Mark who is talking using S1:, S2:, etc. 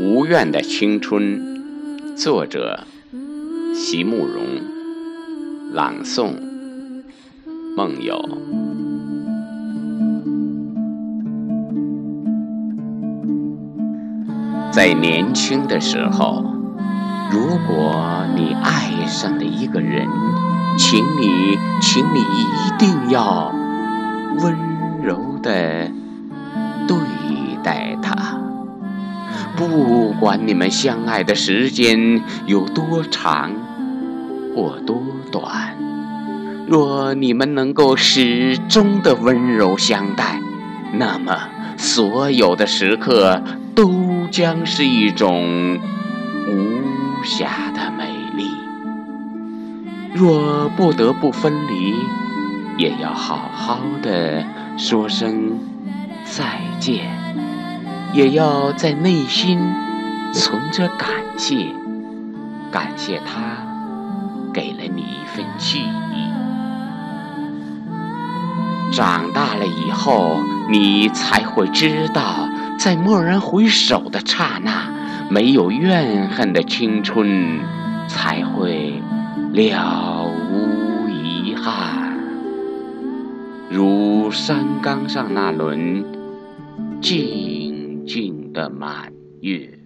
S1: 无怨的青春，作者：席慕容，朗诵：梦友。在年轻的时候，如果你爱上了一个人，请你，请你一定要温柔的不管你们相爱的时间有多长或多短，若你们能够始终的温柔相待，那么所有的时刻都将是一种无暇的美丽。若不得不分离，也要好好的说声再见。也要在内心存着感谢，感谢他给了你一份记忆。长大了以后，你才会知道，在蓦然回首的刹那，没有怨恨的青春才会了无遗憾。如山岗上那轮静。静的满月。